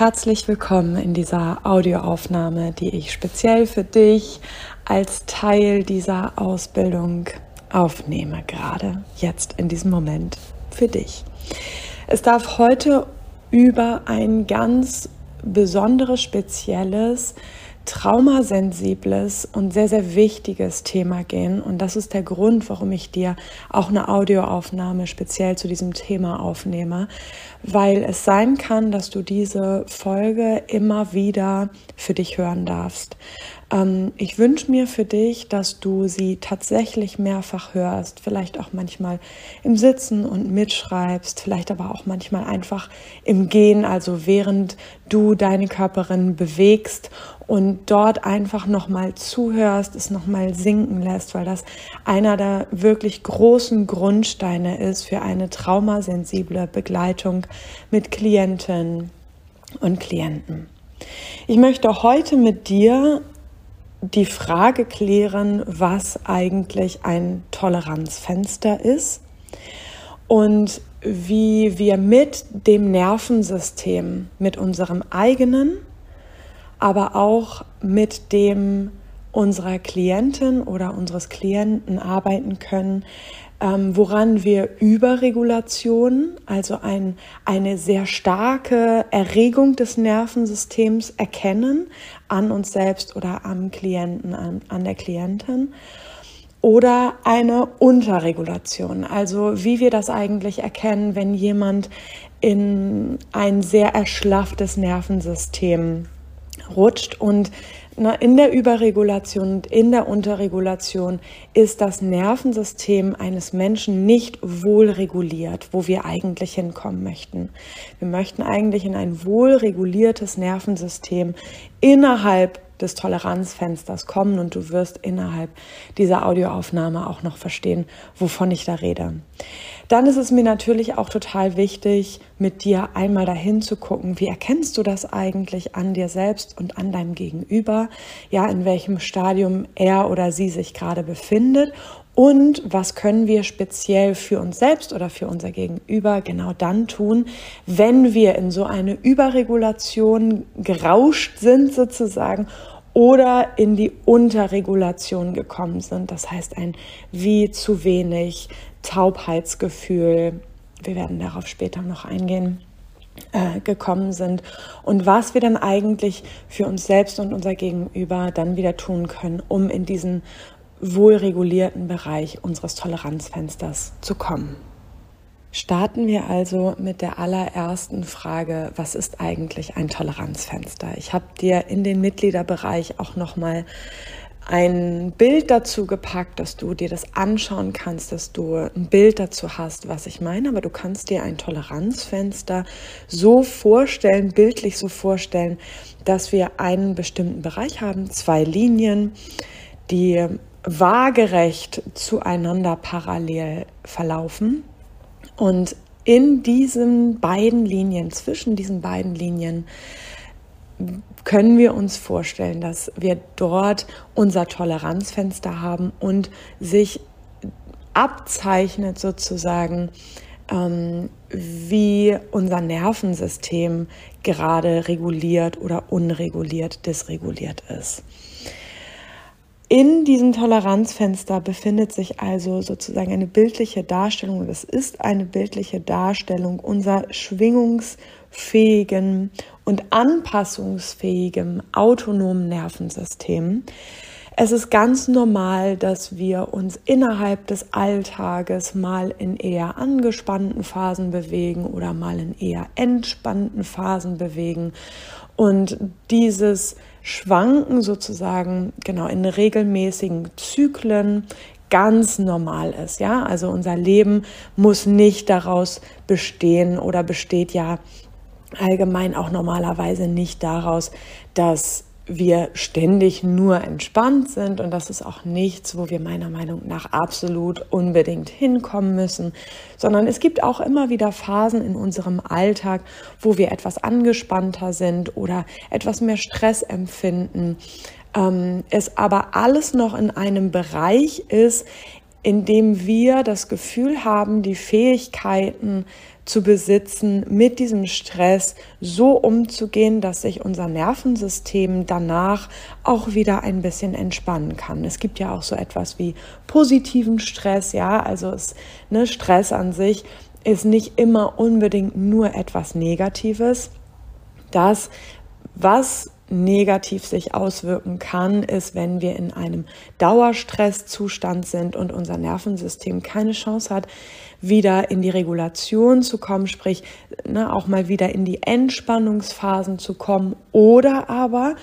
herzlich willkommen in dieser Audioaufnahme, die ich speziell für dich als Teil dieser Ausbildung aufnehme, gerade jetzt in diesem Moment für dich. Es darf heute über ein ganz besonderes, spezielles traumasensibles und sehr, sehr wichtiges Thema gehen. Und das ist der Grund, warum ich dir auch eine Audioaufnahme speziell zu diesem Thema aufnehme, weil es sein kann, dass du diese Folge immer wieder für dich hören darfst. Ähm, ich wünsche mir für dich, dass du sie tatsächlich mehrfach hörst, vielleicht auch manchmal im Sitzen und mitschreibst, vielleicht aber auch manchmal einfach im Gehen, also während du deine Körperin bewegst und dort einfach nochmal zuhörst, es nochmal sinken lässt, weil das einer der wirklich großen Grundsteine ist für eine traumasensible Begleitung mit Klientinnen und Klienten. Ich möchte heute mit dir die Frage klären, was eigentlich ein Toleranzfenster ist und wie wir mit dem Nervensystem, mit unserem eigenen, aber auch mit dem unserer Klientin oder unseres Klienten arbeiten können, ähm, woran wir Überregulation, also ein, eine sehr starke Erregung des Nervensystems erkennen an uns selbst oder am Klienten, an, an der Klientin. Oder eine Unterregulation, also wie wir das eigentlich erkennen, wenn jemand in ein sehr erschlafftes Nervensystem rutscht und in der Überregulation und in der Unterregulation ist das Nervensystem eines Menschen nicht wohl reguliert, wo wir eigentlich hinkommen möchten. Wir möchten eigentlich in ein wohl reguliertes Nervensystem innerhalb des Toleranzfensters kommen und du wirst innerhalb dieser Audioaufnahme auch noch verstehen, wovon ich da rede. Dann ist es mir natürlich auch total wichtig, mit dir einmal dahin zu gucken, wie erkennst du das eigentlich an dir selbst und an deinem Gegenüber, ja, in welchem Stadium er oder sie sich gerade befindet und was können wir speziell für uns selbst oder für unser Gegenüber genau dann tun, wenn wir in so eine Überregulation gerauscht sind sozusagen oder in die Unterregulation gekommen sind. Das heißt ein wie zu wenig Taubheitsgefühl. Wir werden darauf später noch eingehen äh, gekommen sind und was wir dann eigentlich für uns selbst und unser Gegenüber dann wieder tun können, um in diesen wohlregulierten Bereich unseres Toleranzfensters zu kommen. Starten wir also mit der allerersten Frage, was ist eigentlich ein Toleranzfenster? Ich habe dir in den Mitgliederbereich auch noch mal ein Bild dazu gepackt, dass du dir das anschauen kannst, dass du ein Bild dazu hast, was ich meine, aber du kannst dir ein Toleranzfenster so vorstellen, bildlich so vorstellen, dass wir einen bestimmten Bereich haben, zwei Linien, die waagerecht zueinander parallel verlaufen und in diesen beiden Linien, zwischen diesen beiden Linien, können wir uns vorstellen, dass wir dort unser Toleranzfenster haben und sich abzeichnet sozusagen, ähm, wie unser Nervensystem gerade reguliert oder unreguliert, dysreguliert ist. In diesem Toleranzfenster befindet sich also sozusagen eine bildliche Darstellung, es ist eine bildliche Darstellung unserer schwingungsfähigen und anpassungsfähigen autonomen Nervensystem. Es ist ganz normal, dass wir uns innerhalb des Alltages mal in eher angespannten Phasen bewegen oder mal in eher entspannten Phasen bewegen. Und dieses Schwanken sozusagen genau in regelmäßigen Zyklen ganz normal ist. Ja, also unser Leben muss nicht daraus bestehen oder besteht ja allgemein auch normalerweise nicht daraus, dass wir ständig nur entspannt sind und das ist auch nichts, wo wir meiner Meinung nach absolut unbedingt hinkommen müssen, sondern es gibt auch immer wieder Phasen in unserem Alltag, wo wir etwas angespannter sind oder etwas mehr Stress empfinden. Ähm, es aber alles noch in einem Bereich ist, in dem wir das Gefühl haben, die Fähigkeiten zu besitzen, mit diesem Stress so umzugehen, dass sich unser Nervensystem danach auch wieder ein bisschen entspannen kann. Es gibt ja auch so etwas wie positiven Stress, ja, also es, ne, Stress an sich ist nicht immer unbedingt nur etwas Negatives. Das, was negativ sich auswirken kann, ist, wenn wir in einem Dauerstresszustand sind und unser Nervensystem keine Chance hat, wieder in die Regulation zu kommen, sprich ne, auch mal wieder in die Entspannungsphasen zu kommen. Oder aber,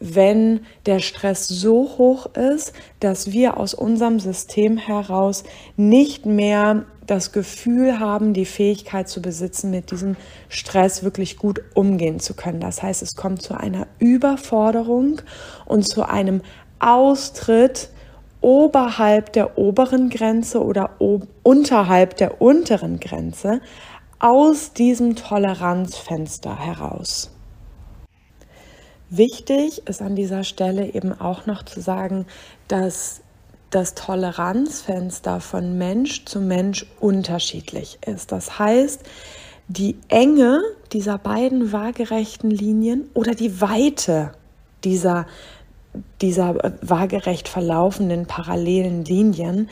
wenn der Stress so hoch ist, dass wir aus unserem System heraus nicht mehr das Gefühl haben, die Fähigkeit zu besitzen, mit diesem Stress wirklich gut umgehen zu können. Das heißt, es kommt zu einer Überforderung und zu einem Austritt oberhalb der oberen Grenze oder unterhalb der unteren Grenze aus diesem Toleranzfenster heraus. Wichtig ist an dieser Stelle eben auch noch zu sagen, dass das Toleranzfenster von Mensch zu Mensch unterschiedlich ist. Das heißt, die Enge dieser beiden waagerechten Linien oder die Weite dieser dieser waagerecht verlaufenden parallelen Linien,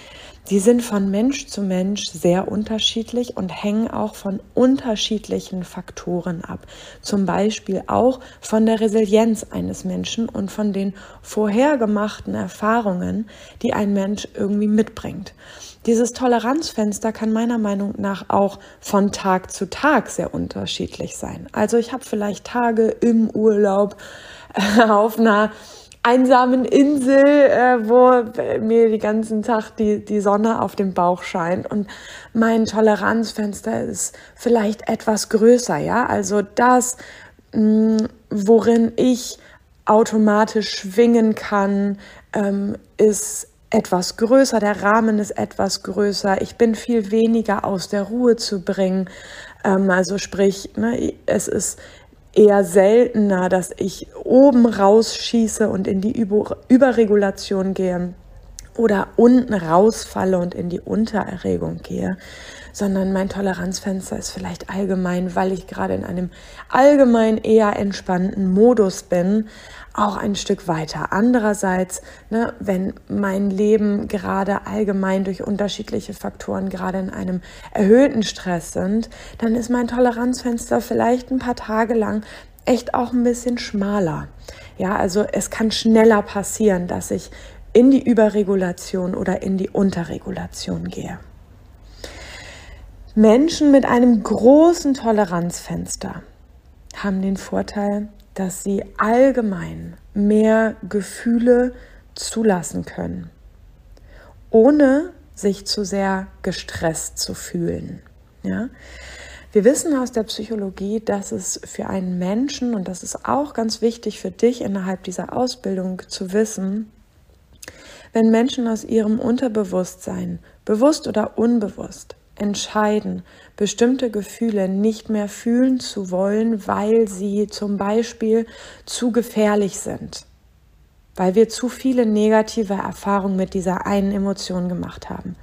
die sind von Mensch zu Mensch sehr unterschiedlich und hängen auch von unterschiedlichen Faktoren ab. Zum Beispiel auch von der Resilienz eines Menschen und von den vorhergemachten Erfahrungen, die ein Mensch irgendwie mitbringt. Dieses Toleranzfenster kann meiner Meinung nach auch von Tag zu Tag sehr unterschiedlich sein. Also ich habe vielleicht Tage im Urlaub auf einer einsamen Insel, äh, wo mir die ganzen Tag die, die Sonne auf dem Bauch scheint. Und mein Toleranzfenster ist vielleicht etwas größer, ja, also das, mh, mm, worin ich automatisch schwingen kann, ähm, ist etwas größer, der Rahmen ist etwas größer, ich bin viel weniger aus der Ruhe zu bringen. Ähm, also sprich, ne, es ist eher seltener, dass ich oben rausschieße und in die Über Überregulation gehe oder unten rausfalle und in die Untererregung gehe, sondern mein Toleranzfenster ist vielleicht allgemein, weil ich gerade in einem allgemein eher entspannten Modus bin, auch ein Stück weiter. Andererseits, ne, wenn mein Leben gerade allgemein durch unterschiedliche Faktoren gerade in einem erhöhten Stress sind, dann ist mein Toleranzfenster vielleicht ein paar Tage lang echt auch ein bisschen schmaler. Ja, also es kann schneller passieren, dass ich in die Überregulation oder in die Unterregulation gehe. Menschen mit einem großen Toleranzfenster haben den Vorteil, dass sie allgemein mehr Gefühle zulassen können, ohne sich zu sehr gestresst zu fühlen. Ja? Wir wissen aus der Psychologie, dass es für einen Menschen, und das ist auch ganz wichtig für dich innerhalb dieser Ausbildung zu wissen, wenn Menschen aus ihrem Unterbewusstsein, bewusst oder unbewusst, entscheiden, bestimmte Gefühle nicht mehr fühlen zu wollen, weil sie zum Beispiel zu gefährlich sind, weil wir zu viele negative Erfahrungen mit dieser einen Emotion gemacht haben.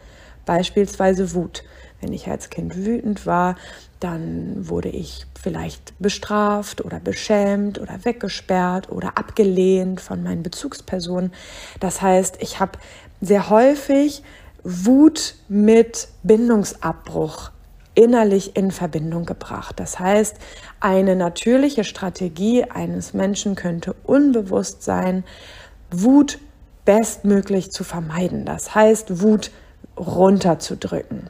Beispielsweise Wut. Wenn ich als Kind wütend war, dann wurde ich vielleicht bestraft oder beschämt oder weggesperrt oder abgelehnt von meinen Bezugspersonen. Das heißt, ich habe sehr häufig Wut mit Bindungsabbruch innerlich in Verbindung gebracht. Das heißt, eine natürliche Strategie eines Menschen könnte unbewusst sein, Wut bestmöglich zu vermeiden. Das heißt, Wut runterzudrücken.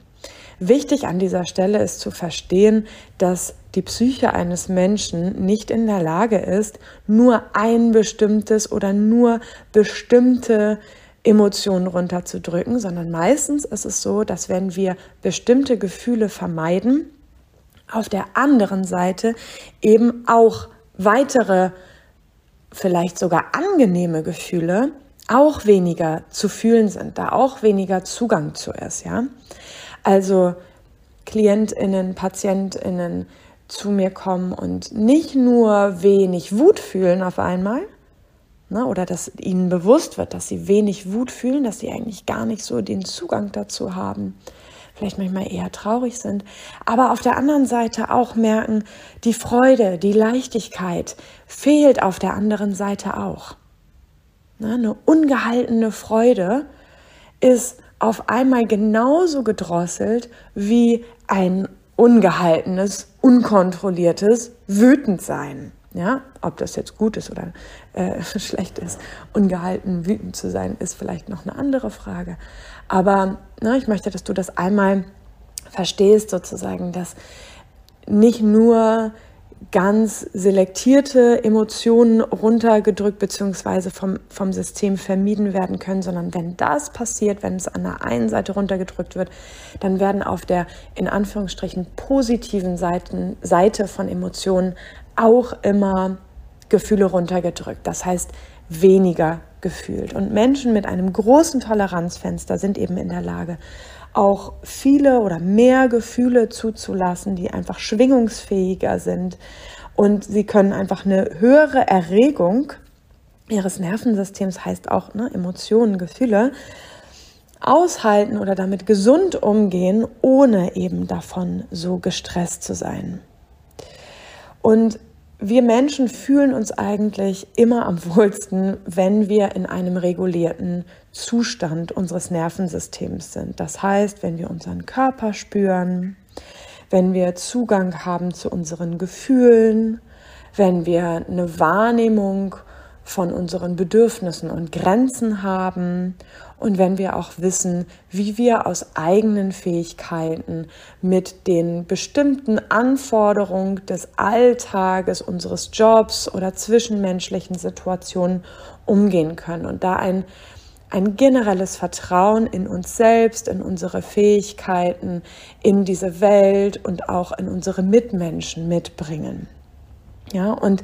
Wichtig an dieser Stelle ist zu verstehen, dass die Psyche eines Menschen nicht in der Lage ist, nur ein bestimmtes oder nur bestimmte Emotionen runterzudrücken, sondern meistens ist es so, dass wenn wir bestimmte Gefühle vermeiden, auf der anderen Seite eben auch weitere, vielleicht sogar angenehme Gefühle auch weniger zu fühlen sind, da auch weniger Zugang zu ist, ja. Also KlientInnen, PatientInnen zu mir kommen und nicht nur wenig Wut fühlen auf einmal, ne, oder dass ihnen bewusst wird, dass sie wenig Wut fühlen, dass sie eigentlich gar nicht so den Zugang dazu haben, vielleicht manchmal eher traurig sind, aber auf der anderen Seite auch merken, die Freude, die Leichtigkeit fehlt auf der anderen Seite auch. Na, eine ungehaltene Freude ist auf einmal genauso gedrosselt wie ein ungehaltenes, unkontrolliertes Wütendsein. Ja, ob das jetzt gut ist oder äh, schlecht ist, ungehalten wütend zu sein, ist vielleicht noch eine andere Frage. Aber na, ich möchte, dass du das einmal verstehst, sozusagen, dass nicht nur ganz selektierte Emotionen runtergedrückt bzw. Vom, vom System vermieden werden können, sondern wenn das passiert, wenn es an der einen Seite runtergedrückt wird, dann werden auf der in Anführungsstrichen positiven Seiten, Seite von Emotionen auch immer Gefühle runtergedrückt. Das heißt, weniger gefühlt. Und Menschen mit einem großen Toleranzfenster sind eben in der Lage, auch viele oder mehr Gefühle zuzulassen, die einfach schwingungsfähiger sind. Und sie können einfach eine höhere Erregung ihres Nervensystems, heißt auch ne, Emotionen, Gefühle, aushalten oder damit gesund umgehen, ohne eben davon so gestresst zu sein. Und wir Menschen fühlen uns eigentlich immer am wohlsten, wenn wir in einem regulierten Zustand unseres Nervensystems sind. Das heißt, wenn wir unseren Körper spüren, wenn wir Zugang haben zu unseren Gefühlen, wenn wir eine Wahrnehmung von unseren Bedürfnissen und Grenzen haben und wenn wir auch wissen, wie wir aus eigenen Fähigkeiten mit den bestimmten Anforderungen des Alltages, unseres Jobs oder zwischenmenschlichen Situationen umgehen können und da ein ein generelles Vertrauen in uns selbst, in unsere Fähigkeiten, in diese Welt und auch in unsere Mitmenschen mitbringen. Ja, und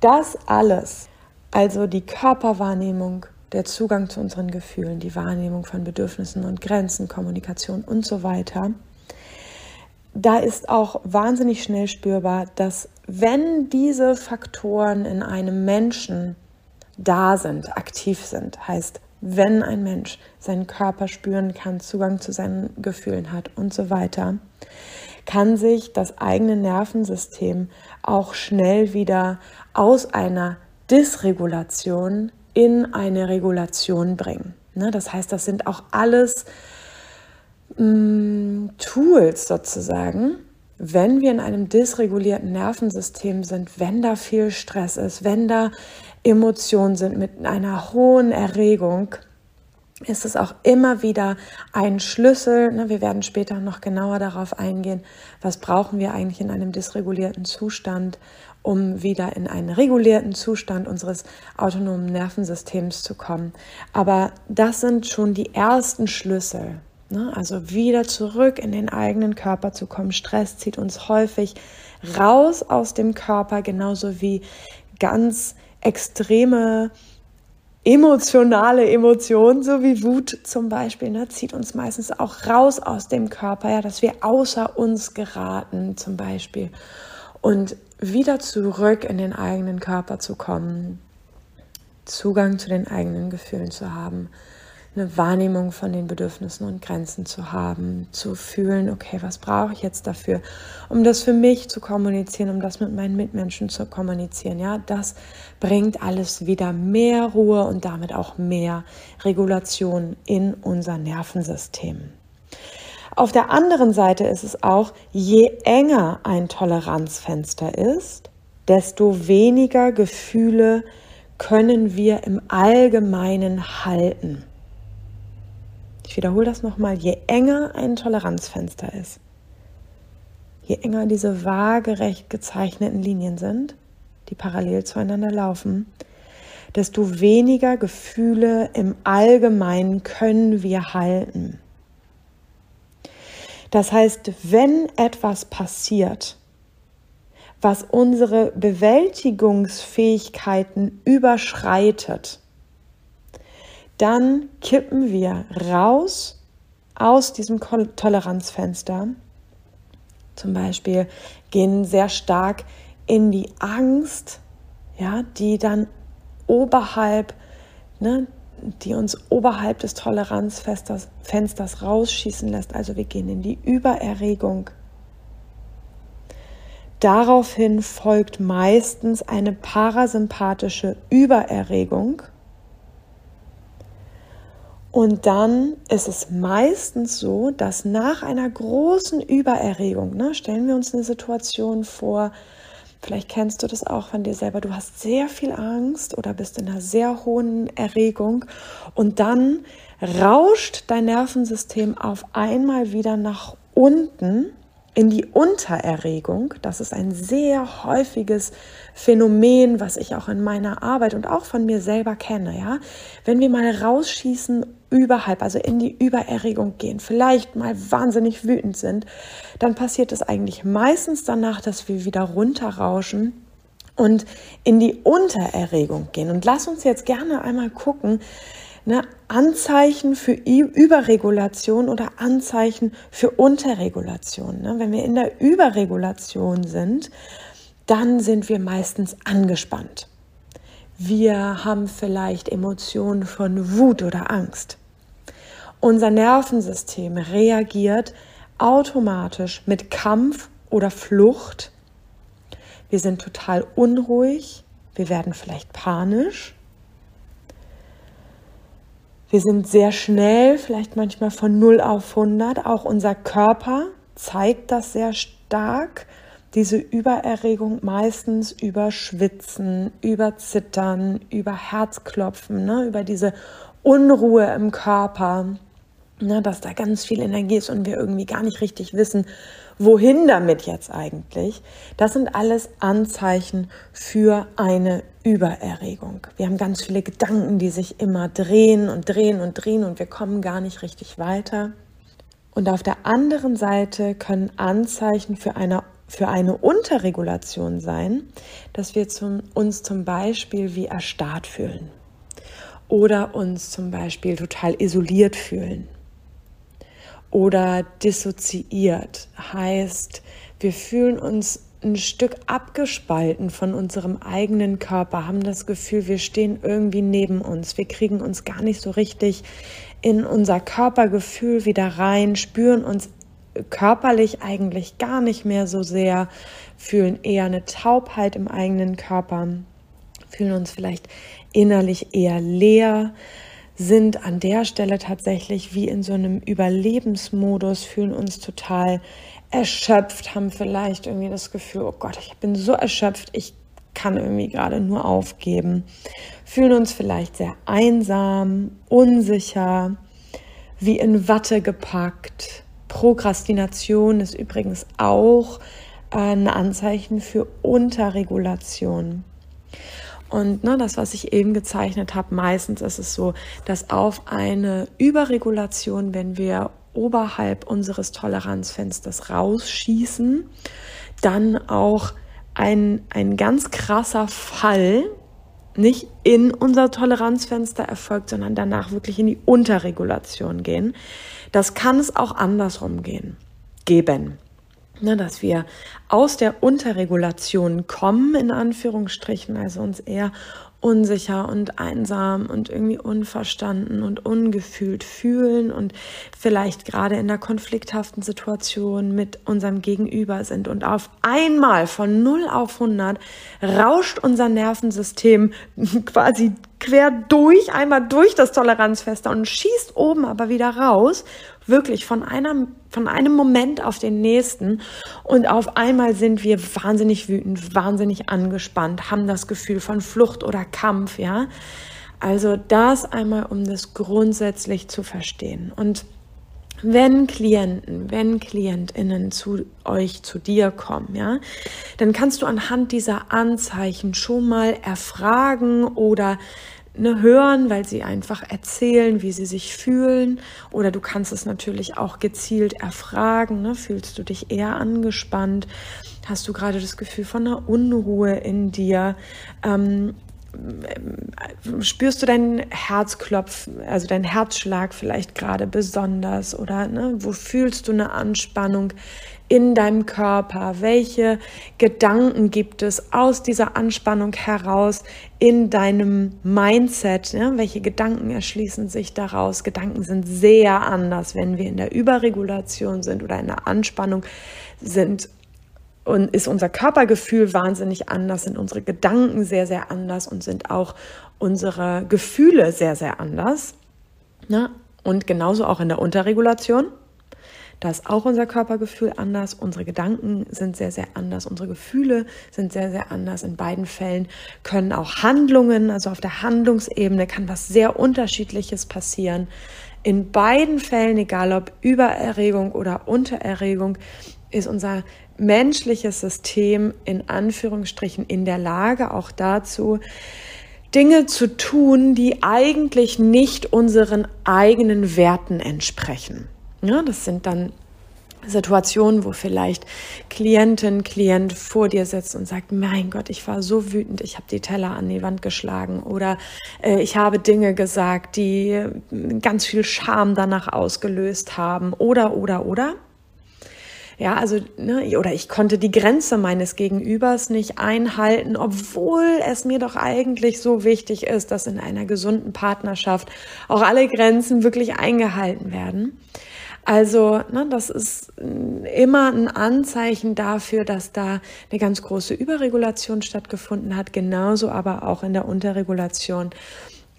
das alles, also die Körperwahrnehmung, der Zugang zu unseren Gefühlen, die Wahrnehmung von Bedürfnissen und Grenzen, Kommunikation und so weiter. Da ist auch wahnsinnig schnell spürbar, dass wenn diese Faktoren in einem Menschen da sind, aktiv sind, heißt, wenn ein Mensch seinen Körper spüren kann, Zugang zu seinen Gefühlen hat und so weiter, kann sich das eigene Nervensystem auch schnell wieder aus einer Dysregulation in eine Regulation bringen. Ne? Das heißt, das sind auch alles mm, Tools sozusagen, wenn wir in einem dysregulierten Nervensystem sind, wenn da viel Stress ist, wenn da Emotionen sind mit einer hohen Erregung, ist es auch immer wieder ein Schlüssel. Ne? Wir werden später noch genauer darauf eingehen, was brauchen wir eigentlich in einem dysregulierten Zustand, um wieder in einen regulierten Zustand unseres autonomen Nervensystems zu kommen. Aber das sind schon die ersten Schlüssel. Ne? Also wieder zurück in den eigenen Körper zu kommen. Stress zieht uns häufig raus aus dem Körper, genauso wie ganz extreme emotionale Emotionen, so wie Wut zum Beispiel, ne, zieht uns meistens auch raus aus dem Körper, ja, dass wir außer uns geraten zum Beispiel. Und wieder zurück in den eigenen Körper zu kommen, Zugang zu den eigenen Gefühlen zu haben, eine Wahrnehmung von den Bedürfnissen und Grenzen zu haben, zu fühlen, okay, was brauche ich jetzt dafür, um das für mich zu kommunizieren, um das mit meinen Mitmenschen zu kommunizieren. Ja, das bringt alles wieder mehr Ruhe und damit auch mehr Regulation in unser Nervensystem. Auf der anderen Seite ist es auch, je enger ein Toleranzfenster ist, desto weniger Gefühle können wir im Allgemeinen halten. Ich wiederhole das nochmal, je enger ein Toleranzfenster ist, je enger diese waagerecht gezeichneten Linien sind, die parallel zueinander laufen, desto weniger Gefühle im Allgemeinen können wir halten. Das heißt, wenn etwas passiert, was unsere Bewältigungsfähigkeiten überschreitet, dann kippen wir raus aus diesem Toleranzfenster. Zum Beispiel gehen sehr stark in die Angst, ja, die dann oberhalb ne, die uns oberhalb des Toleranzfensters rausschießen lässt. Also wir gehen in die Übererregung. Daraufhin folgt meistens eine parasympathische Übererregung. Und dann ist es meistens so, dass nach einer großen Übererregung, ne, stellen wir uns eine Situation vor, vielleicht kennst du das auch von dir selber, du hast sehr viel Angst oder bist in einer sehr hohen Erregung und dann rauscht dein Nervensystem auf einmal wieder nach unten in die Untererregung. Das ist ein sehr häufiges Phänomen, was ich auch in meiner Arbeit und auch von mir selber kenne. Ja, wenn wir mal rausschießen überhalb, also in die Übererregung gehen, vielleicht mal wahnsinnig wütend sind, dann passiert es eigentlich meistens danach, dass wir wieder runterrauschen und in die Untererregung gehen. Und lass uns jetzt gerne einmal gucken, ne, Anzeichen für Überregulation oder Anzeichen für Unterregulation. Ne? Wenn wir in der Überregulation sind, dann sind wir meistens angespannt. Wir haben vielleicht Emotionen von Wut oder Angst. Unser Nervensystem reagiert automatisch mit Kampf oder Flucht. Wir sind total unruhig. Wir werden vielleicht panisch. Wir sind sehr schnell, vielleicht manchmal von 0 auf 100. Auch unser Körper zeigt das sehr stark. Diese Übererregung meistens über Schwitzen, über Zittern, über Herzklopfen, ne? über diese Unruhe im Körper, ne? dass da ganz viel Energie ist und wir irgendwie gar nicht richtig wissen, wohin damit jetzt eigentlich. Das sind alles Anzeichen für eine Übererregung. Wir haben ganz viele Gedanken, die sich immer drehen und drehen und drehen und wir kommen gar nicht richtig weiter. Und auf der anderen Seite können Anzeichen für eine, für eine Unterregulation sein, dass wir zum, uns zum Beispiel wie erstarrt fühlen oder uns zum Beispiel total isoliert fühlen oder dissoziiert. Heißt, wir fühlen uns ein Stück abgespalten von unserem eigenen Körper, haben das Gefühl, wir stehen irgendwie neben uns. Wir kriegen uns gar nicht so richtig in unser Körpergefühl wieder rein, spüren uns körperlich eigentlich gar nicht mehr so sehr, fühlen eher eine Taubheit im eigenen Körper, fühlen uns vielleicht innerlich eher leer, sind an der Stelle tatsächlich wie in so einem Überlebensmodus, fühlen uns total erschöpft, haben vielleicht irgendwie das Gefühl, oh Gott, ich bin so erschöpft, ich kann irgendwie gerade nur aufgeben, fühlen uns vielleicht sehr einsam, unsicher, wie in Watte gepackt. Prokrastination ist übrigens auch äh, ein Anzeichen für Unterregulation. Und ne, das, was ich eben gezeichnet habe, meistens ist es so, dass auf eine Überregulation, wenn wir oberhalb unseres Toleranzfensters rausschießen, dann auch ein, ein ganz krasser Fall nicht in unser Toleranzfenster erfolgt, sondern danach wirklich in die Unterregulation gehen. Das kann es auch andersrum gehen, geben. Ne, dass wir aus der Unterregulation kommen, in Anführungsstrichen, also uns eher unsicher und einsam und irgendwie unverstanden und ungefühlt fühlen und vielleicht gerade in der konflikthaften Situation mit unserem Gegenüber sind. Und auf einmal von 0 auf 100 rauscht unser Nervensystem quasi quer durch, einmal durch das Toleranzfenster und schießt oben aber wieder raus, wirklich von einem, von einem Moment auf den nächsten. Und auf einmal sind wir wahnsinnig wütend, wahnsinnig angespannt, haben das Gefühl von Flucht oder Kampf, ja. Also das einmal, um das grundsätzlich zu verstehen. Und wenn Klienten, wenn Klientinnen zu euch, zu dir kommen, ja, dann kannst du anhand dieser Anzeichen schon mal erfragen oder ne, hören, weil sie einfach erzählen, wie sie sich fühlen. Oder du kannst es natürlich auch gezielt erfragen. Ne? Fühlst du dich eher angespannt? Hast du gerade das Gefühl von einer Unruhe in dir? Ähm, spürst du deinen Herzklopf, also deinen Herzschlag vielleicht gerade besonders oder ne, wo fühlst du eine Anspannung in deinem Körper? Welche Gedanken gibt es aus dieser Anspannung heraus in deinem Mindset? Ja? Welche Gedanken erschließen sich daraus? Gedanken sind sehr anders, wenn wir in der Überregulation sind oder in der Anspannung sind und ist unser Körpergefühl wahnsinnig anders, sind unsere Gedanken sehr, sehr anders und sind auch unsere Gefühle sehr, sehr anders. Ja? Und genauso auch in der Unterregulation. Da ist auch unser Körpergefühl anders, unsere Gedanken sind sehr, sehr anders, unsere Gefühle sind sehr, sehr anders. In beiden Fällen können auch Handlungen, also auf der Handlungsebene kann was sehr Unterschiedliches passieren. In beiden Fällen, egal ob Übererregung oder Untererregung, ist unser menschliches System in Anführungsstrichen in der Lage, auch dazu, Dinge zu tun, die eigentlich nicht unseren eigenen Werten entsprechen. Ja, das sind dann Situationen, wo vielleicht Klientin, Klient vor dir sitzt und sagt, mein Gott, ich war so wütend, ich habe die Teller an die Wand geschlagen oder äh, ich habe Dinge gesagt, die ganz viel Scham danach ausgelöst haben oder, oder, oder. Ja, also, ne, oder ich konnte die Grenze meines Gegenübers nicht einhalten, obwohl es mir doch eigentlich so wichtig ist, dass in einer gesunden Partnerschaft auch alle Grenzen wirklich eingehalten werden. Also, ne, das ist immer ein Anzeichen dafür, dass da eine ganz große Überregulation stattgefunden hat, genauso aber auch in der Unterregulation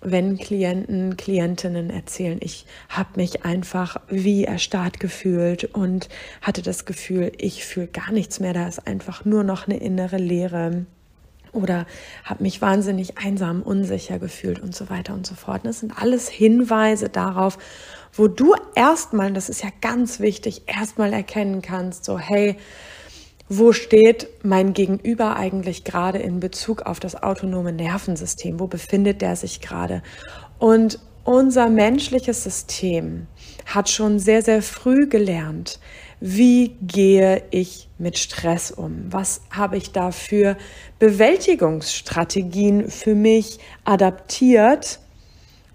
wenn Klienten, Klientinnen erzählen, ich habe mich einfach wie erstarrt gefühlt und hatte das Gefühl, ich fühle gar nichts mehr, da ist einfach nur noch eine innere Leere oder habe mich wahnsinnig einsam, unsicher gefühlt und so weiter und so fort. Das sind alles Hinweise darauf, wo du erstmal, das ist ja ganz wichtig, erstmal erkennen kannst, so hey, wo steht mein Gegenüber eigentlich gerade in Bezug auf das autonome Nervensystem? Wo befindet der sich gerade? Und unser menschliches System hat schon sehr, sehr früh gelernt, wie gehe ich mit Stress um? Was habe ich da für Bewältigungsstrategien für mich adaptiert,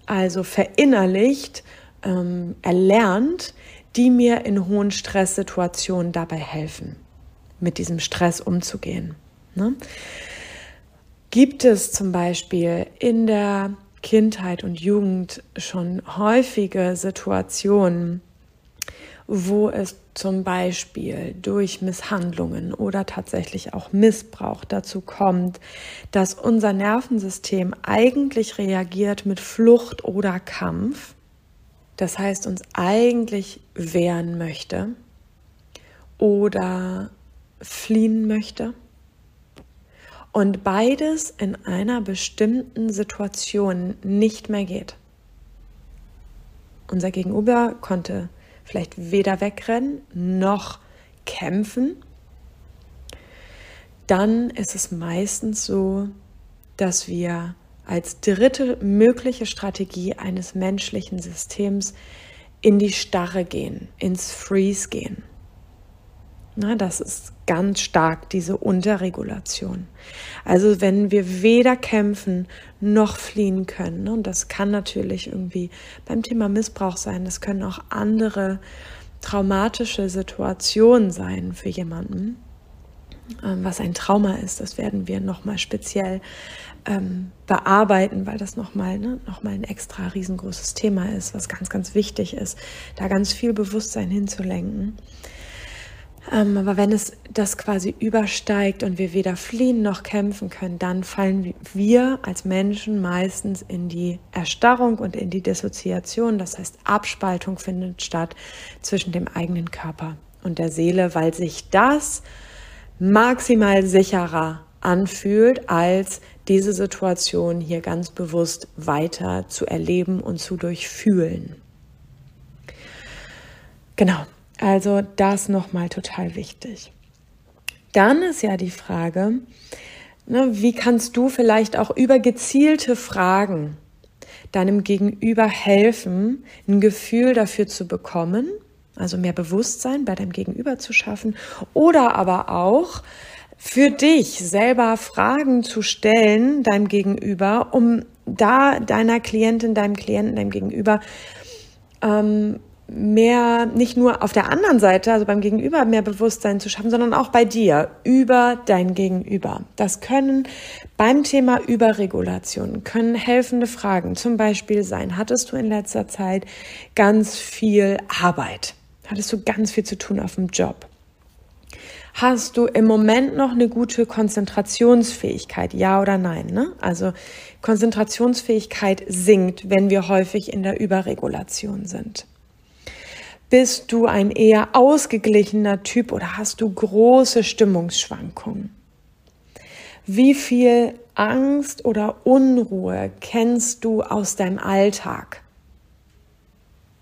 also verinnerlicht, ähm, erlernt, die mir in hohen Stresssituationen dabei helfen? mit diesem Stress umzugehen. Ne? Gibt es zum Beispiel in der Kindheit und Jugend schon häufige Situationen, wo es zum Beispiel durch Misshandlungen oder tatsächlich auch Missbrauch dazu kommt, dass unser Nervensystem eigentlich reagiert mit Flucht oder Kampf, das heißt uns eigentlich wehren möchte oder fliehen möchte. Und beides in einer bestimmten Situation nicht mehr geht. Unser Gegenüber konnte vielleicht weder wegrennen noch kämpfen. Dann ist es meistens so, dass wir als dritte mögliche Strategie eines menschlichen Systems in die Starre gehen, ins Freeze gehen. Na, das ist ganz stark diese Unterregulation. Also wenn wir weder kämpfen noch fliehen können, ne, und das kann natürlich irgendwie beim Thema Missbrauch sein, das können auch andere traumatische Situationen sein für jemanden, was ein Trauma ist, das werden wir nochmal speziell ähm, bearbeiten, weil das nochmal ne, noch ein extra riesengroßes Thema ist, was ganz, ganz wichtig ist, da ganz viel Bewusstsein hinzulenken. Ähm, aber wenn es das quasi übersteigt und wir weder fliehen noch kämpfen können, dann fallen wir als Menschen meistens in die Erstarrung und in die Dissoziation. Das heißt, Abspaltung findet statt zwischen dem eigenen Körper und der Seele, weil sich das maximal sicherer anfühlt, als diese Situation hier ganz bewusst weiter zu erleben und zu durchfühlen. Genau, also das nochmal total wichtig. Dann ist ja die Frage, ne, wie kannst du vielleicht auch über gezielte Fragen deinem Gegenüber helfen, ein Gefühl dafür zu bekommen, also mehr Bewusstsein bei deinem Gegenüber zu schaffen oder aber auch für dich selber Fragen zu stellen, deinem Gegenüber, um da deiner Klientin, deinem Klienten, deinem Gegenüber ähm, mehr, nicht nur auf der anderen Seite, also beim Gegenüber mehr Bewusstsein zu schaffen, sondern auch bei dir, über dein Gegenüber. Das können beim Thema Überregulation, können helfende Fragen zum Beispiel sein, hattest du in letzter Zeit ganz viel Arbeit? Hattest du ganz viel zu tun auf dem Job? Hast du im Moment noch eine gute Konzentrationsfähigkeit? Ja oder nein? Ne? Also Konzentrationsfähigkeit sinkt, wenn wir häufig in der Überregulation sind. Bist du ein eher ausgeglichener Typ oder hast du große Stimmungsschwankungen? Wie viel Angst oder Unruhe kennst du aus deinem Alltag?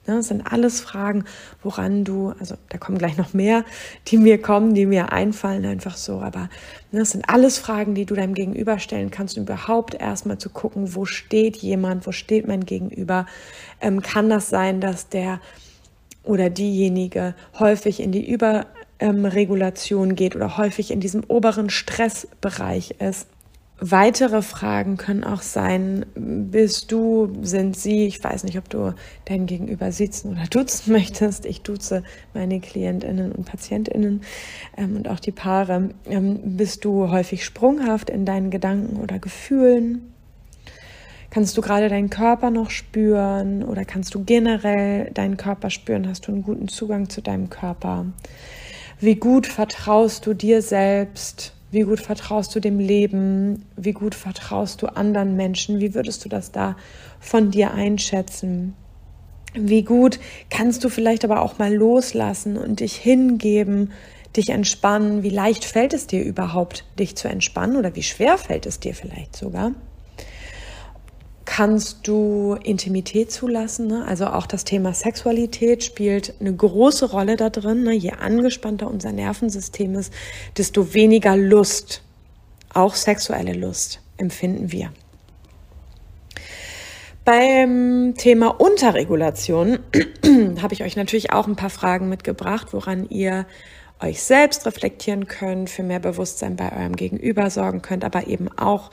Ne, das sind alles Fragen, woran du, also da kommen gleich noch mehr, die mir kommen, die mir einfallen, einfach so. Aber ne, das sind alles Fragen, die du deinem Gegenüber stellen kannst, um überhaupt erstmal zu gucken, wo steht jemand, wo steht mein Gegenüber. Ähm, kann das sein, dass der oder diejenige häufig in die Überregulation geht oder häufig in diesem oberen Stressbereich ist? Weitere Fragen können auch sein, bist du, sind sie, ich weiß nicht, ob du dein Gegenüber sitzen oder duzen möchtest. Ich duze meine Klientinnen und Patientinnen ähm, und auch die Paare. Ähm, bist du häufig sprunghaft in deinen Gedanken oder Gefühlen? Kannst du gerade deinen Körper noch spüren oder kannst du generell deinen Körper spüren? Hast du einen guten Zugang zu deinem Körper? Wie gut vertraust du dir selbst? Wie gut vertraust du dem Leben? Wie gut vertraust du anderen Menschen? Wie würdest du das da von dir einschätzen? Wie gut kannst du vielleicht aber auch mal loslassen und dich hingeben, dich entspannen? Wie leicht fällt es dir überhaupt, dich zu entspannen oder wie schwer fällt es dir vielleicht sogar? Kannst du Intimität zulassen. Ne? Also auch das Thema Sexualität spielt eine große Rolle da drin. Ne? Je angespannter unser Nervensystem ist, desto weniger Lust, auch sexuelle Lust, empfinden wir. Beim Thema Unterregulation habe ich euch natürlich auch ein paar Fragen mitgebracht, woran ihr euch selbst reflektieren könnt, für mehr Bewusstsein bei eurem Gegenüber sorgen könnt, aber eben auch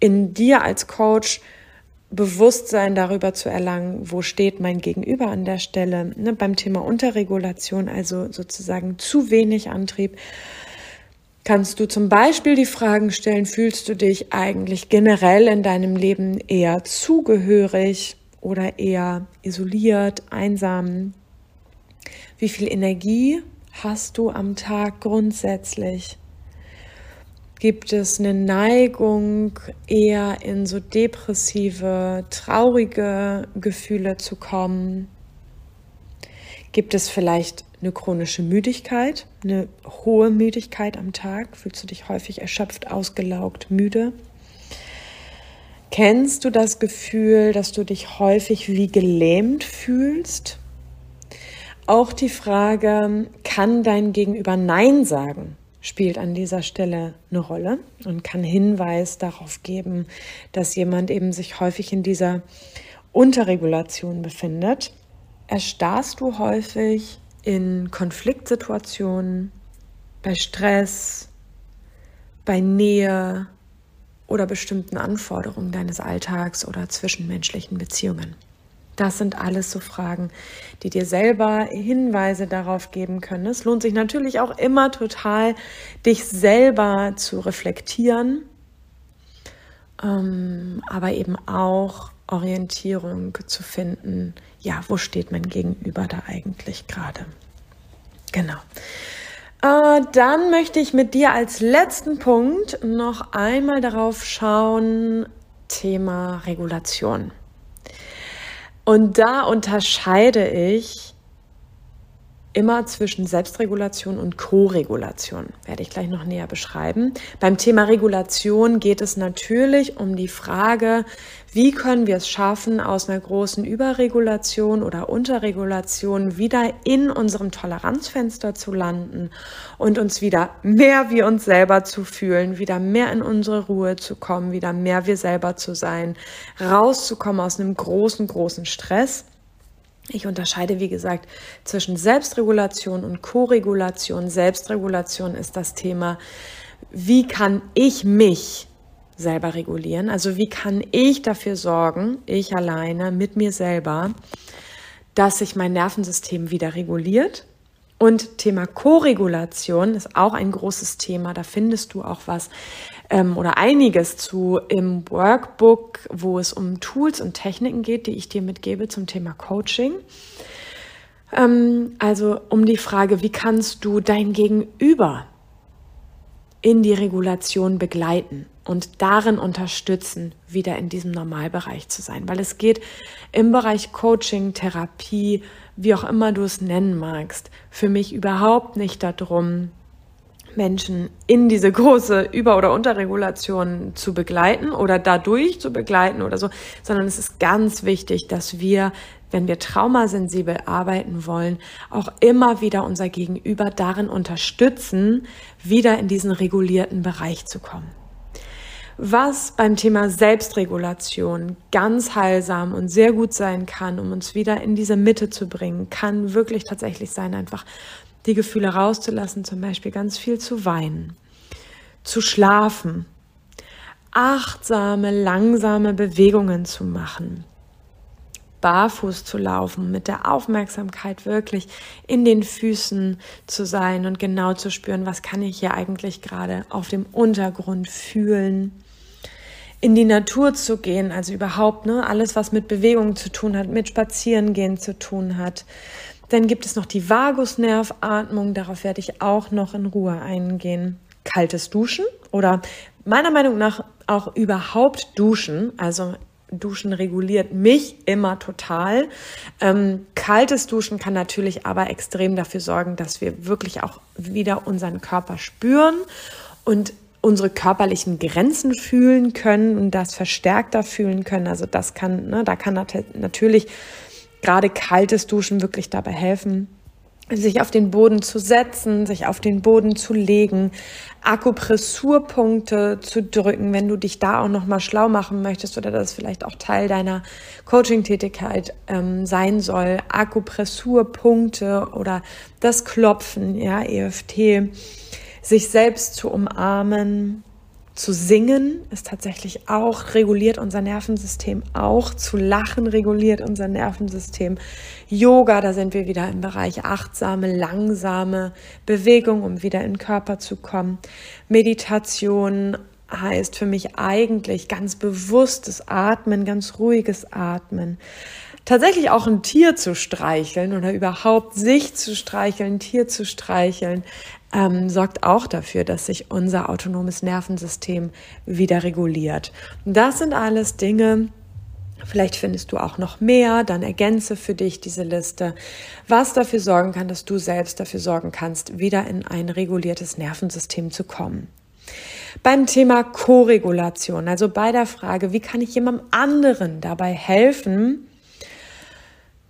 in dir als Coach Bewusstsein darüber zu erlangen, wo steht mein Gegenüber an der Stelle. Ne, beim Thema Unterregulation, also sozusagen zu wenig Antrieb, kannst du zum Beispiel die Fragen stellen, fühlst du dich eigentlich generell in deinem Leben eher zugehörig oder eher isoliert, einsam? Wie viel Energie hast du am Tag grundsätzlich? Gibt es eine Neigung, eher in so depressive, traurige Gefühle zu kommen? Gibt es vielleicht eine chronische Müdigkeit, eine hohe Müdigkeit am Tag? Fühlst du dich häufig erschöpft, ausgelaugt, müde? Kennst du das Gefühl, dass du dich häufig wie gelähmt fühlst? Auch die Frage, kann dein Gegenüber Nein sagen? Spielt an dieser Stelle eine Rolle und kann Hinweis darauf geben, dass jemand eben sich häufig in dieser Unterregulation befindet. Erstarrst du häufig in Konfliktsituationen, bei Stress, bei Nähe oder bestimmten Anforderungen deines Alltags oder zwischenmenschlichen Beziehungen? Das sind alles so Fragen, die dir selber Hinweise darauf geben können. Es lohnt sich natürlich auch immer total, dich selber zu reflektieren, ähm, aber eben auch Orientierung zu finden. Ja, wo steht mein Gegenüber da eigentlich gerade? Genau. Äh, dann möchte ich mit dir als letzten Punkt noch einmal darauf schauen, Thema Regulation. Und da unterscheide ich immer zwischen Selbstregulation und Co-Regulation. Werde ich gleich noch näher beschreiben. Beim Thema Regulation geht es natürlich um die Frage, wie können wir es schaffen, aus einer großen Überregulation oder Unterregulation wieder in unserem Toleranzfenster zu landen und uns wieder mehr wie uns selber zu fühlen, wieder mehr in unsere Ruhe zu kommen, wieder mehr wir selber zu sein, rauszukommen aus einem großen, großen Stress ich unterscheide, wie gesagt, zwischen Selbstregulation und Koregulation. Selbstregulation ist das Thema, wie kann ich mich selber regulieren? Also wie kann ich dafür sorgen, ich alleine mit mir selber, dass sich mein Nervensystem wieder reguliert? Und Thema Koregulation ist auch ein großes Thema. Da findest du auch was ähm, oder einiges zu im Workbook, wo es um Tools und Techniken geht, die ich dir mitgebe zum Thema Coaching. Ähm, also um die Frage, wie kannst du dein Gegenüber in die Regulation begleiten und darin unterstützen, wieder in diesem Normalbereich zu sein. Weil es geht im Bereich Coaching, Therapie, wie auch immer du es nennen magst, für mich überhaupt nicht darum, Menschen in diese große Über- oder Unterregulation zu begleiten oder dadurch zu begleiten oder so, sondern es ist ganz wichtig, dass wir wenn wir traumasensibel arbeiten wollen, auch immer wieder unser Gegenüber darin unterstützen, wieder in diesen regulierten Bereich zu kommen. Was beim Thema Selbstregulation ganz heilsam und sehr gut sein kann, um uns wieder in diese Mitte zu bringen, kann wirklich tatsächlich sein, einfach die Gefühle rauszulassen, zum Beispiel ganz viel zu weinen, zu schlafen, achtsame, langsame Bewegungen zu machen, barfuß zu laufen, mit der Aufmerksamkeit wirklich in den Füßen zu sein und genau zu spüren, was kann ich hier eigentlich gerade auf dem Untergrund fühlen. In die Natur zu gehen, also überhaupt, ne, alles, was mit Bewegung zu tun hat, mit Spazierengehen zu tun hat. Dann gibt es noch die Vagusnervatmung, darauf werde ich auch noch in Ruhe eingehen. Kaltes Duschen oder meiner Meinung nach auch überhaupt Duschen, also Duschen reguliert mich immer total. Ähm, kaltes Duschen kann natürlich aber extrem dafür sorgen, dass wir wirklich auch wieder unseren Körper spüren und unsere körperlichen Grenzen fühlen können und das verstärkter fühlen können. Also das kann, ne, da kann natürlich gerade kaltes Duschen wirklich dabei helfen, sich auf den Boden zu setzen, sich auf den Boden zu legen, Akupressurpunkte zu drücken, wenn du dich da auch noch mal schlau machen möchtest oder das vielleicht auch Teil deiner Coaching-Tätigkeit ähm, sein soll. Akupressurpunkte oder das Klopfen, ja, EFT, sich selbst zu umarmen, zu singen ist tatsächlich auch, reguliert unser Nervensystem auch. Zu lachen reguliert unser Nervensystem. Yoga, da sind wir wieder im Bereich achtsame, langsame Bewegung, um wieder in den Körper zu kommen. Meditation heißt für mich eigentlich ganz bewusstes Atmen, ganz ruhiges Atmen tatsächlich auch ein Tier zu streicheln oder überhaupt sich zu streicheln, ein Tier zu streicheln, ähm, sorgt auch dafür, dass sich unser autonomes Nervensystem wieder reguliert. Das sind alles Dinge, Vielleicht findest du auch noch mehr, dann ergänze für dich diese Liste, was dafür sorgen kann, dass du selbst dafür sorgen kannst, wieder in ein reguliertes Nervensystem zu kommen. Beim Thema Koregulation, also bei der Frage, wie kann ich jemandem anderen dabei helfen,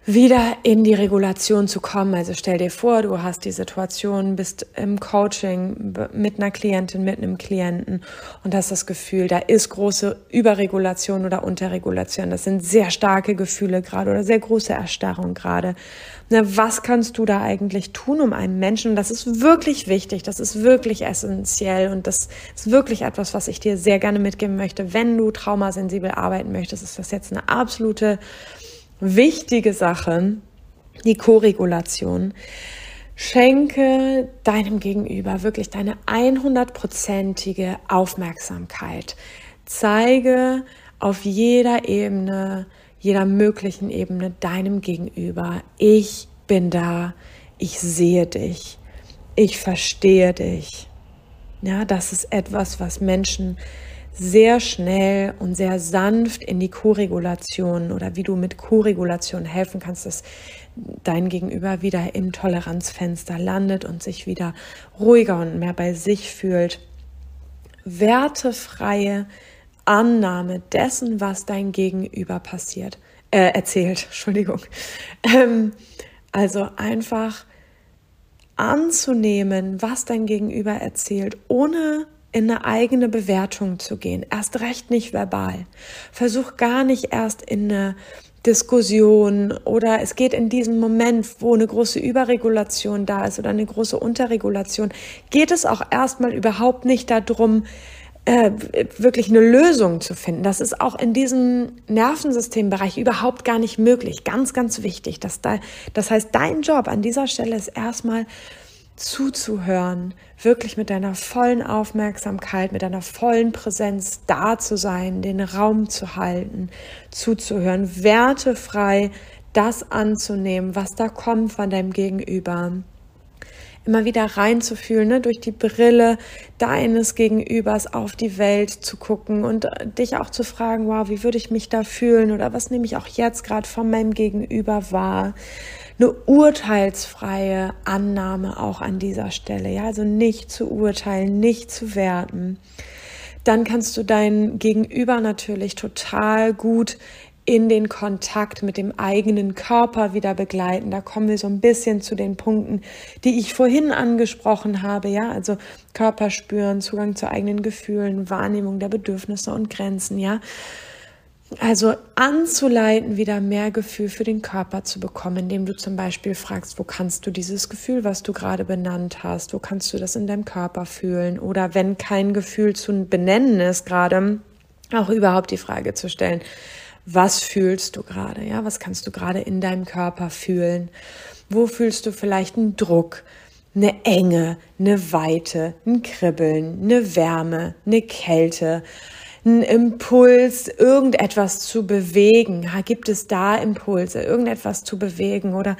wieder in die Regulation zu kommen. Also stell dir vor, du hast die Situation, bist im Coaching mit einer Klientin, mit einem Klienten und hast das Gefühl, da ist große Überregulation oder Unterregulation. Das sind sehr starke Gefühle gerade oder sehr große Erstarrung gerade. Na, was kannst du da eigentlich tun, um einen Menschen, und das ist wirklich wichtig, das ist wirklich essentiell und das ist wirklich etwas, was ich dir sehr gerne mitgeben möchte, wenn du traumasensibel arbeiten möchtest, ist das jetzt eine absolute wichtige Sache, die Koregulation. Schenke deinem Gegenüber wirklich deine 100%ige Aufmerksamkeit. Zeige auf jeder Ebene, jeder möglichen Ebene deinem Gegenüber, ich bin da, ich sehe dich, ich verstehe dich. Ja, das ist etwas, was Menschen sehr schnell und sehr sanft in die Koregulation oder wie du mit Koregulation helfen kannst, dass dein Gegenüber wieder im Toleranzfenster landet und sich wieder ruhiger und mehr bei sich fühlt. Wertefreie Annahme dessen, was dein Gegenüber passiert, äh, erzählt, Entschuldigung. Ähm, also einfach anzunehmen, was dein Gegenüber erzählt, ohne in eine eigene Bewertung zu gehen. Erst recht nicht verbal. Versuch gar nicht erst in eine Diskussion oder es geht in diesem Moment, wo eine große Überregulation da ist oder eine große Unterregulation, geht es auch erstmal überhaupt nicht darum, äh, wirklich eine Lösung zu finden. Das ist auch in diesem Nervensystembereich überhaupt gar nicht möglich. Ganz, ganz wichtig. Dass da, das heißt, dein Job an dieser Stelle ist erstmal zuzuhören, wirklich mit deiner vollen Aufmerksamkeit, mit deiner vollen Präsenz da zu sein, den Raum zu halten, zuzuhören, wertefrei das anzunehmen, was da kommt von deinem Gegenüber. Immer wieder reinzufühlen, ne, durch die Brille deines Gegenübers auf die Welt zu gucken und dich auch zu fragen, wow, wie würde ich mich da fühlen oder was nehme ich auch jetzt gerade von meinem Gegenüber wahr? Eine urteilsfreie Annahme auch an dieser Stelle. Ja, also nicht zu urteilen, nicht zu werten. Dann kannst du dein Gegenüber natürlich total gut in den Kontakt mit dem eigenen Körper wieder begleiten. Da kommen wir so ein bisschen zu den Punkten, die ich vorhin angesprochen habe. Ja, also Körper spüren, Zugang zu eigenen Gefühlen, Wahrnehmung der Bedürfnisse und Grenzen. Ja, also anzuleiten, wieder mehr Gefühl für den Körper zu bekommen, indem du zum Beispiel fragst, wo kannst du dieses Gefühl, was du gerade benannt hast, wo kannst du das in deinem Körper fühlen? Oder wenn kein Gefühl zu benennen ist, gerade auch überhaupt die Frage zu stellen, was fühlst du gerade? Ja, was kannst du gerade in deinem Körper fühlen? Wo fühlst du vielleicht einen Druck? eine Enge, eine Weite, ein Kribbeln, eine Wärme, eine Kälte, einen Impuls, irgendetwas zu bewegen? Gibt es da Impulse, irgendetwas zu bewegen oder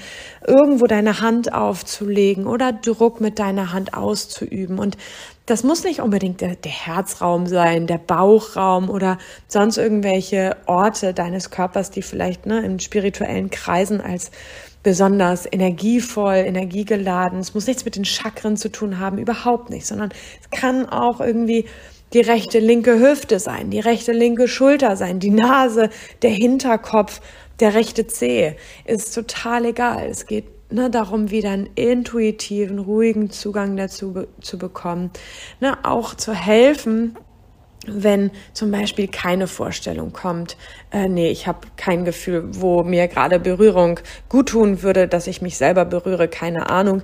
irgendwo deine Hand aufzulegen oder Druck mit deiner Hand auszuüben? Und das muss nicht unbedingt der, der, Herzraum sein, der Bauchraum oder sonst irgendwelche Orte deines Körpers, die vielleicht ne, in spirituellen Kreisen als besonders energievoll, energiegeladen. Es muss nichts mit den Chakren zu tun haben, überhaupt nicht, sondern es kann auch irgendwie die rechte linke Hüfte sein, die rechte linke Schulter sein, die Nase, der Hinterkopf, der rechte Zeh. Ist total egal. Es geht ne, darum, wieder einen intuitiven, ruhigen Zugang dazu be zu bekommen. Ne, auch zu helfen, wenn zum Beispiel keine Vorstellung kommt, äh, nee, ich habe kein Gefühl, wo mir gerade Berührung gut tun würde, dass ich mich selber berühre, keine Ahnung.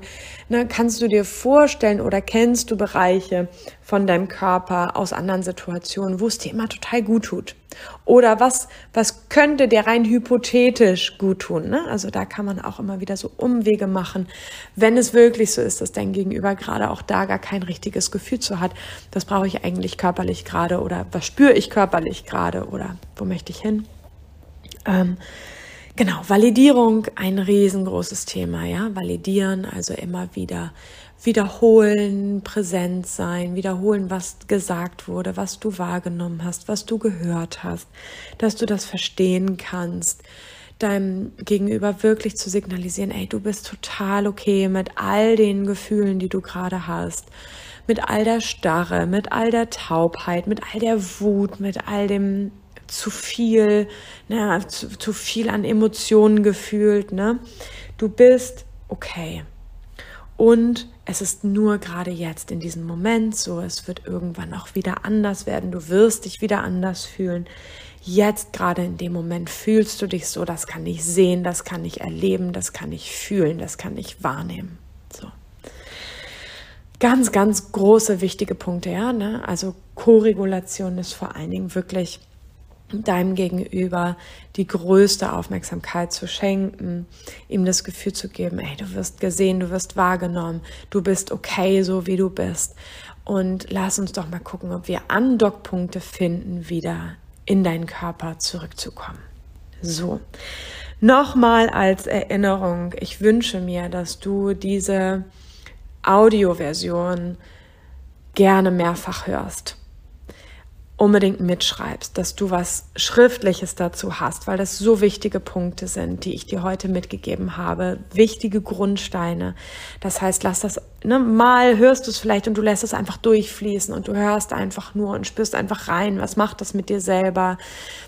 Ne, kannst du dir vorstellen oder kennst du Bereiche von deinem Körper aus anderen Situationen, wo es dir immer total gut tut? Oder was, was könnte dir rein hypothetisch gut tun? Ne? Also da kann man auch immer wieder so Umwege machen, wenn es wirklich so ist, dass dein Gegenüber gerade auch da gar kein richtiges Gefühl zu hat. Das brauche ich eigentlich körperlich gerade oder was spüre ich körperlich gerade oder wo möchte ich hin? Ähm, Genau, Validierung ein riesengroßes Thema, ja. Validieren, also immer wieder wiederholen, präsent sein, wiederholen, was gesagt wurde, was du wahrgenommen hast, was du gehört hast, dass du das verstehen kannst, deinem Gegenüber wirklich zu signalisieren, ey, du bist total okay mit all den Gefühlen, die du gerade hast, mit all der Starre, mit all der Taubheit, mit all der Wut, mit all dem zu viel, ne, zu, zu viel an Emotionen gefühlt, ne? Du bist okay. Und es ist nur gerade jetzt in diesem Moment so, es wird irgendwann auch wieder anders werden, du wirst dich wieder anders fühlen. Jetzt gerade in dem Moment fühlst du dich so, das kann ich sehen, das kann ich erleben, das kann ich fühlen, das kann ich wahrnehmen. So. Ganz, ganz große, wichtige Punkte, ja. Ne? Also Co-Regulation ist vor allen Dingen wirklich deinem Gegenüber die größte Aufmerksamkeit zu schenken, ihm das Gefühl zu geben, ey, du wirst gesehen, du wirst wahrgenommen, du bist okay, so wie du bist. Und lass uns doch mal gucken, ob wir Andockpunkte finden, wieder in deinen Körper zurückzukommen. So. Nochmal als Erinnerung, ich wünsche mir, dass du diese Audioversion gerne mehrfach hörst unbedingt mitschreibst, dass du was Schriftliches dazu hast, weil das so wichtige Punkte sind, die ich dir heute mitgegeben habe, wichtige Grundsteine. Das heißt, lass das, ne, mal hörst du es vielleicht und du lässt es einfach durchfließen und du hörst einfach nur und spürst einfach rein, was macht das mit dir selber.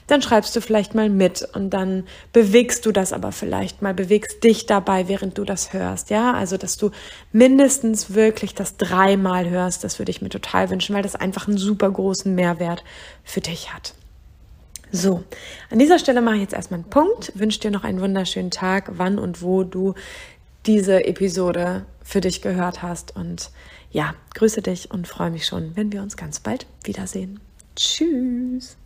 Dann schreibst du vielleicht mal mit und dann bewegst du das aber vielleicht mal, bewegst dich dabei, während du das hörst, ja? Also, dass du mindestens wirklich das dreimal hörst, das würde ich mir total wünschen, weil das einfach einen super großen Mehrwert für dich hat. So, an dieser Stelle mache ich jetzt erstmal einen Punkt. Wünsche dir noch einen wunderschönen Tag, wann und wo du diese Episode für dich gehört hast. Und ja, grüße dich und freue mich schon, wenn wir uns ganz bald wiedersehen. Tschüss.